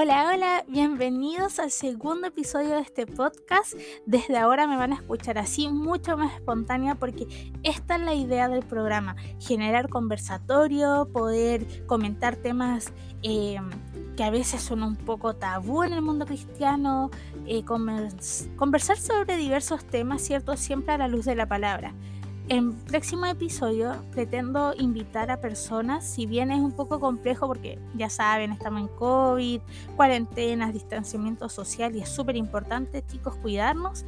Hola, hola, bienvenidos al segundo episodio de este podcast. Desde ahora me van a escuchar así mucho más espontánea porque esta es la idea del programa, generar conversatorio, poder comentar temas eh, que a veces son un poco tabú en el mundo cristiano, eh, conversar sobre diversos temas, ¿cierto? Siempre a la luz de la palabra. En próximo episodio pretendo invitar a personas, si bien es un poco complejo porque ya saben, estamos en COVID, cuarentenas, distanciamiento social y es súper importante, chicos, cuidarnos.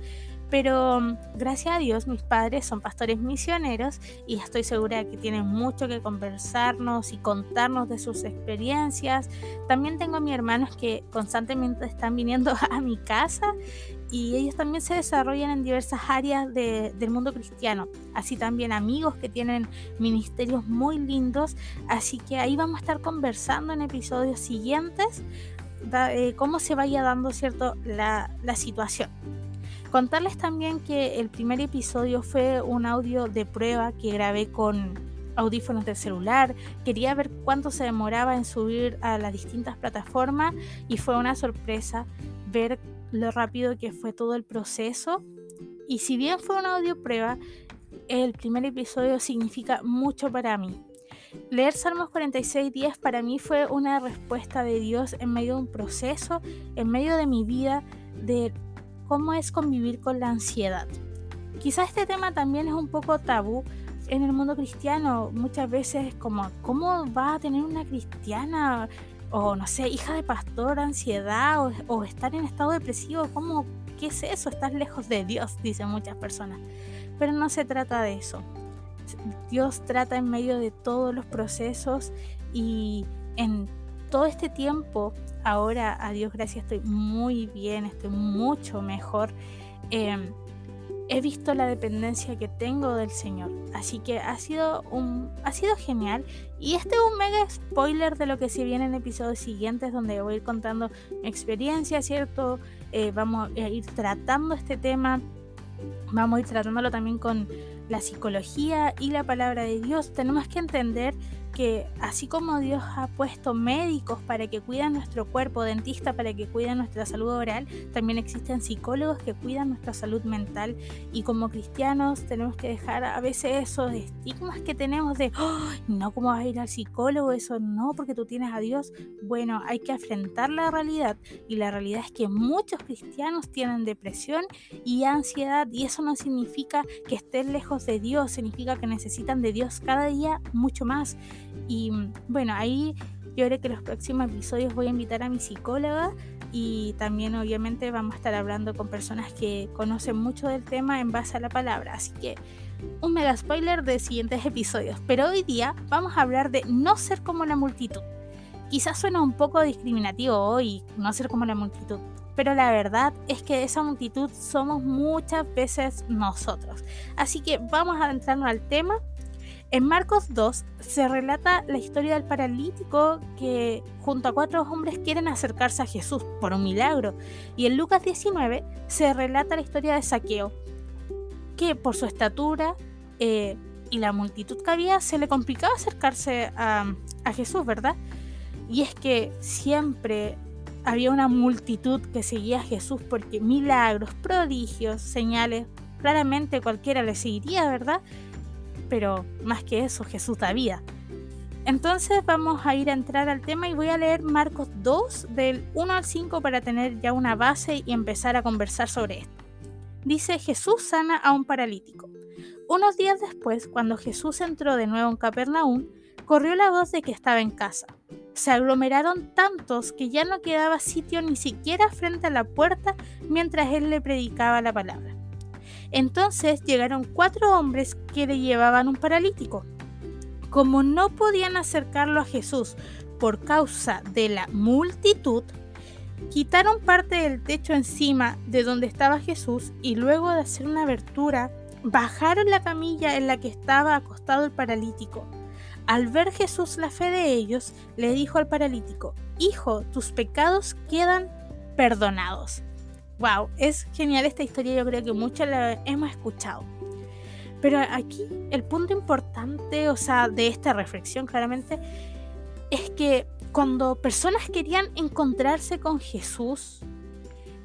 Pero mm, gracias a Dios mis padres son pastores misioneros y estoy segura de que tienen mucho que conversarnos y contarnos de sus experiencias. También tengo a mis hermanos que constantemente están viniendo a mi casa y ellos también se desarrollan en diversas áreas del mundo cristiano. Así también amigos que tienen ministerios muy lindos. Así que ahí vamos a estar conversando en episodios siguientes eh, cómo se vaya dando cierto la, la situación. Contarles también que el primer episodio fue un audio de prueba que grabé con audífonos del celular. Quería ver cuánto se demoraba en subir a las distintas plataformas y fue una sorpresa ver lo rápido que fue todo el proceso. Y si bien fue un audio prueba, el primer episodio significa mucho para mí. Leer Salmos 46.10 para mí fue una respuesta de Dios en medio de un proceso, en medio de mi vida, de cómo es convivir con la ansiedad. Quizás este tema también es un poco tabú en el mundo cristiano. Muchas veces como, ¿cómo va a tener una cristiana o no sé, hija de pastor, ansiedad o, o estar en estado depresivo? ¿Cómo, ¿Qué es eso? Estás lejos de Dios, dicen muchas personas. Pero no se trata de eso. Dios trata en medio de todos los procesos y en todo este tiempo, ahora a Dios gracias estoy muy bien, estoy mucho mejor. Em, he visto la dependencia que tengo del Señor. Así que ha sido, un, ha sido genial. Y este es un mega spoiler de lo que se viene en episodios siguientes, donde voy a ir contando mi experiencia, ¿cierto? Eh, vamos a ir tratando este tema. Vamos a ir tratándolo también con la psicología y la palabra de Dios. Tenemos que entender que así como Dios ha puesto médicos para que cuiden nuestro cuerpo, dentistas para que cuiden nuestra salud oral, también existen psicólogos que cuidan nuestra salud mental y como cristianos tenemos que dejar a veces esos estigmas que tenemos de, no, ¿cómo vas a ir al psicólogo? Eso no, porque tú tienes a Dios. Bueno, hay que enfrentar la realidad y la realidad es que muchos cristianos tienen depresión y ansiedad y eso no significa que estén lejos de Dios, significa que necesitan de Dios cada día mucho más. Y bueno, ahí yo creo que los próximos episodios voy a invitar a mi psicóloga y también obviamente vamos a estar hablando con personas que conocen mucho del tema en base a la palabra. Así que un mega spoiler de siguientes episodios. Pero hoy día vamos a hablar de no ser como la multitud. Quizás suena un poco discriminativo hoy no ser como la multitud, pero la verdad es que esa multitud somos muchas veces nosotros. Así que vamos a adentrarnos al tema en Marcos 2 se relata la historia del paralítico que junto a cuatro hombres quieren acercarse a Jesús por un milagro. Y en Lucas 19 se relata la historia de Saqueo, que por su estatura eh, y la multitud que había se le complicaba acercarse a, a Jesús, ¿verdad? Y es que siempre había una multitud que seguía a Jesús porque milagros, prodigios, señales, claramente cualquiera le seguiría, ¿verdad? pero más que eso, Jesús da vida. Entonces vamos a ir a entrar al tema y voy a leer Marcos 2 del 1 al 5 para tener ya una base y empezar a conversar sobre esto. Dice Jesús sana a un paralítico. Unos días después, cuando Jesús entró de nuevo en Capernaum, corrió la voz de que estaba en casa. Se aglomeraron tantos que ya no quedaba sitio ni siquiera frente a la puerta mientras él le predicaba la palabra. Entonces llegaron cuatro hombres que le llevaban un paralítico. Como no podían acercarlo a Jesús por causa de la multitud, quitaron parte del techo encima de donde estaba Jesús y luego de hacer una abertura, bajaron la camilla en la que estaba acostado el paralítico. Al ver Jesús la fe de ellos, le dijo al paralítico, Hijo, tus pecados quedan perdonados wow, es genial esta historia, yo creo que muchos la hemos escuchado. Pero aquí el punto importante, o sea, de esta reflexión claramente, es que cuando personas querían encontrarse con Jesús,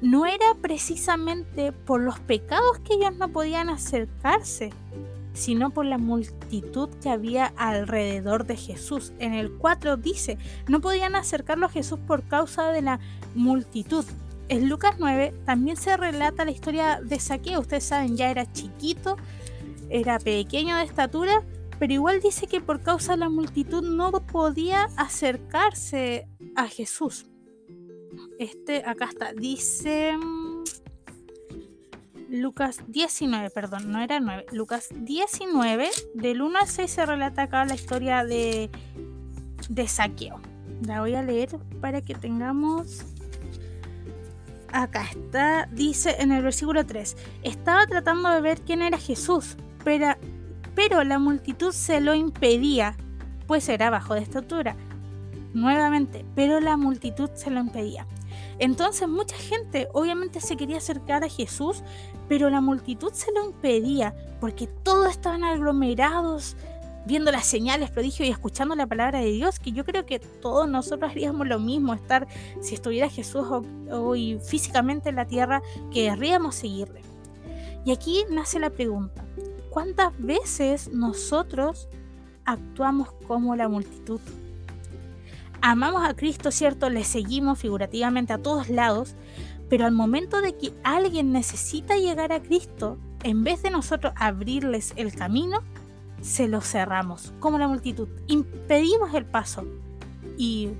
no era precisamente por los pecados que ellos no podían acercarse, sino por la multitud que había alrededor de Jesús. En el 4 dice, no podían acercarlo a Jesús por causa de la multitud. En Lucas 9 también se relata la historia de Saqueo. Ustedes saben, ya era chiquito, era pequeño de estatura, pero igual dice que por causa de la multitud no podía acercarse a Jesús. Este, acá está, dice Lucas 19, perdón, no era 9, Lucas 19, del 1 al 6 se relata acá la historia de, de saqueo. La voy a leer para que tengamos... Acá está, dice en el versículo 3, estaba tratando de ver quién era Jesús, pero, pero la multitud se lo impedía, pues era bajo de estatura. Nuevamente, pero la multitud se lo impedía. Entonces mucha gente obviamente se quería acercar a Jesús, pero la multitud se lo impedía porque todos estaban aglomerados viendo las señales, prodigios y escuchando la palabra de Dios, que yo creo que todos nosotros haríamos lo mismo, estar, si estuviera Jesús hoy físicamente en la tierra, querríamos seguirle. Y aquí nace la pregunta, ¿cuántas veces nosotros actuamos como la multitud? Amamos a Cristo, ¿cierto? Le seguimos figurativamente a todos lados, pero al momento de que alguien necesita llegar a Cristo, en vez de nosotros abrirles el camino, se lo cerramos, como la multitud. Impedimos el paso. Y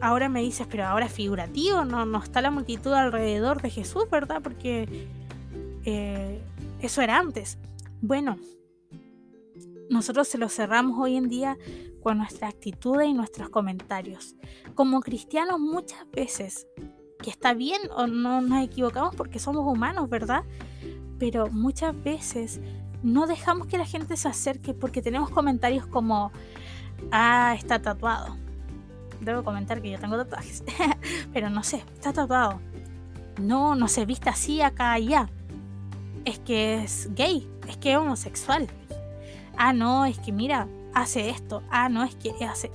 ahora me dices, pero ahora figurativo, no, no está la multitud alrededor de Jesús, ¿verdad? Porque eh, eso era antes. Bueno, nosotros se lo cerramos hoy en día con nuestra actitud y nuestros comentarios. Como cristianos muchas veces, que está bien o no nos equivocamos porque somos humanos, ¿verdad? Pero muchas veces no dejamos que la gente se acerque porque tenemos comentarios como, ah, está tatuado. Debo comentar que yo tengo tatuajes, pero no sé, está tatuado. No, no se viste así acá allá. Es que es gay, es que es homosexual. Ah, no, es que mira, hace esto, ah, no es que hace...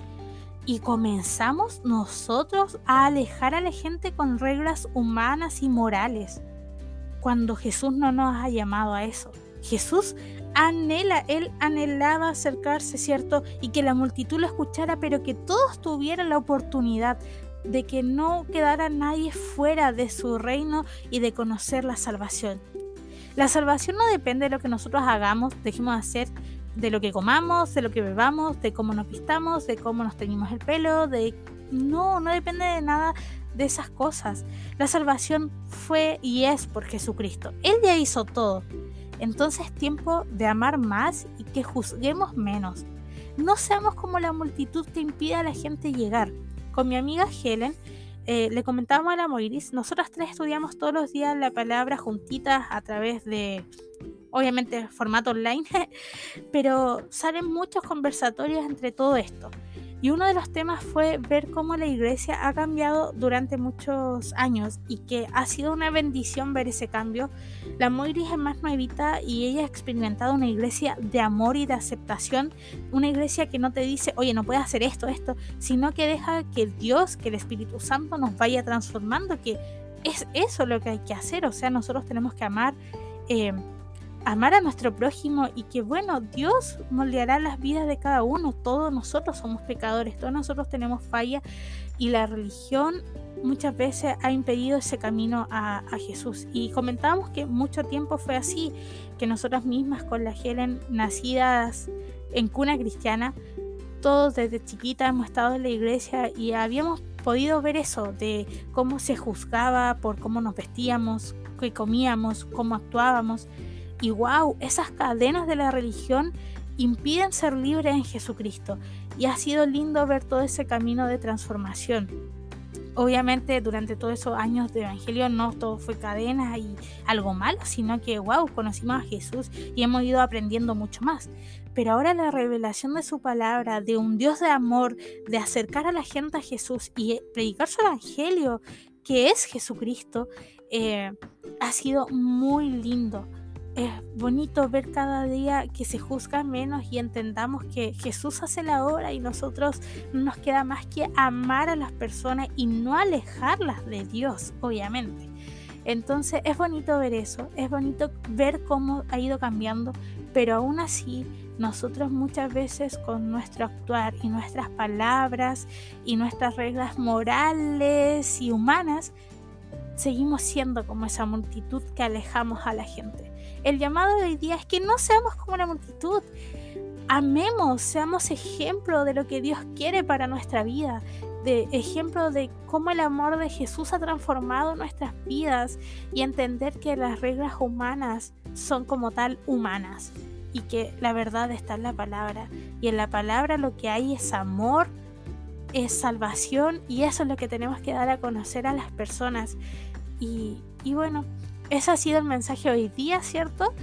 Y comenzamos nosotros a alejar a la gente con reglas humanas y morales, cuando Jesús no nos ha llamado a eso. Jesús anhela, él anhelaba acercarse, ¿cierto? Y que la multitud lo escuchara, pero que todos tuvieran la oportunidad de que no quedara nadie fuera de su reino y de conocer la salvación. La salvación no depende de lo que nosotros hagamos, dejemos de hacer, de lo que comamos, de lo que bebamos, de cómo nos vistamos, de cómo nos teñimos el pelo, de... No, no depende de nada de esas cosas. La salvación fue y es por Jesucristo. Él ya hizo todo. Entonces es tiempo de amar más y que juzguemos menos. No seamos como la multitud que impide a la gente llegar. Con mi amiga Helen eh, le comentábamos a la Moiris, nosotras tres estudiamos todos los días la palabra juntitas a través de obviamente formato online, pero salen muchos conversatorios entre todo esto. Y uno de los temas fue ver cómo la iglesia ha cambiado durante muchos años y que ha sido una bendición ver ese cambio. La Moiris es más nuevita y ella ha experimentado una iglesia de amor y de aceptación, una iglesia que no te dice, oye, no puedes hacer esto, esto, sino que deja que Dios, que el Espíritu Santo nos vaya transformando, que es eso lo que hay que hacer, o sea, nosotros tenemos que amar. Eh, amar a nuestro prójimo y que bueno, Dios moldeará las vidas de cada uno. Todos nosotros somos pecadores, todos nosotros tenemos falla y la religión muchas veces ha impedido ese camino a, Jesús. Y comentábamos que mucho tiempo fue así, que nosotras mismas con la Helen, nacidas en cuna cristiana, todos desde chiquita hemos estado en la iglesia y habíamos podido ver eso, de cómo se juzgaba por cómo nos vestíamos, qué comíamos, cómo actuábamos. Y wow, esas cadenas de la religión impiden ser libres en Jesucristo. Y ha sido lindo ver todo ese camino de transformación. Obviamente durante todos esos años de evangelio no todo fue cadena y algo malo, sino que wow, conocimos a Jesús y hemos ido aprendiendo mucho más. Pero ahora la revelación de su palabra, de un Dios de amor, de acercar a la gente a Jesús y predicar su evangelio, que es Jesucristo, eh, ha sido muy lindo es bonito ver cada día que se juzga menos y entendamos que Jesús hace la obra y nosotros no nos queda más que amar a las personas y no alejarlas de Dios, obviamente. Entonces es bonito ver eso, es bonito ver cómo ha ido cambiando, pero aún así nosotros muchas veces con nuestro actuar y nuestras palabras y nuestras reglas morales y humanas, seguimos siendo como esa multitud que alejamos a la gente. El llamado de hoy día es que no seamos como la multitud. Amemos, seamos ejemplo de lo que Dios quiere para nuestra vida, de ejemplo de cómo el amor de Jesús ha transformado nuestras vidas y entender que las reglas humanas son como tal humanas y que la verdad está en la palabra y en la palabra lo que hay es amor, es salvación y eso es lo que tenemos que dar a conocer a las personas y, y bueno, ese ha sido el mensaje hoy día, ¿cierto?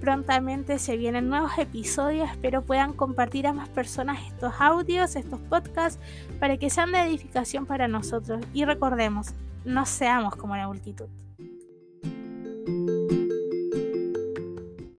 Prontamente se vienen nuevos episodios, espero puedan compartir a más personas estos audios, estos podcasts, para que sean de edificación para nosotros. Y recordemos, no seamos como la multitud.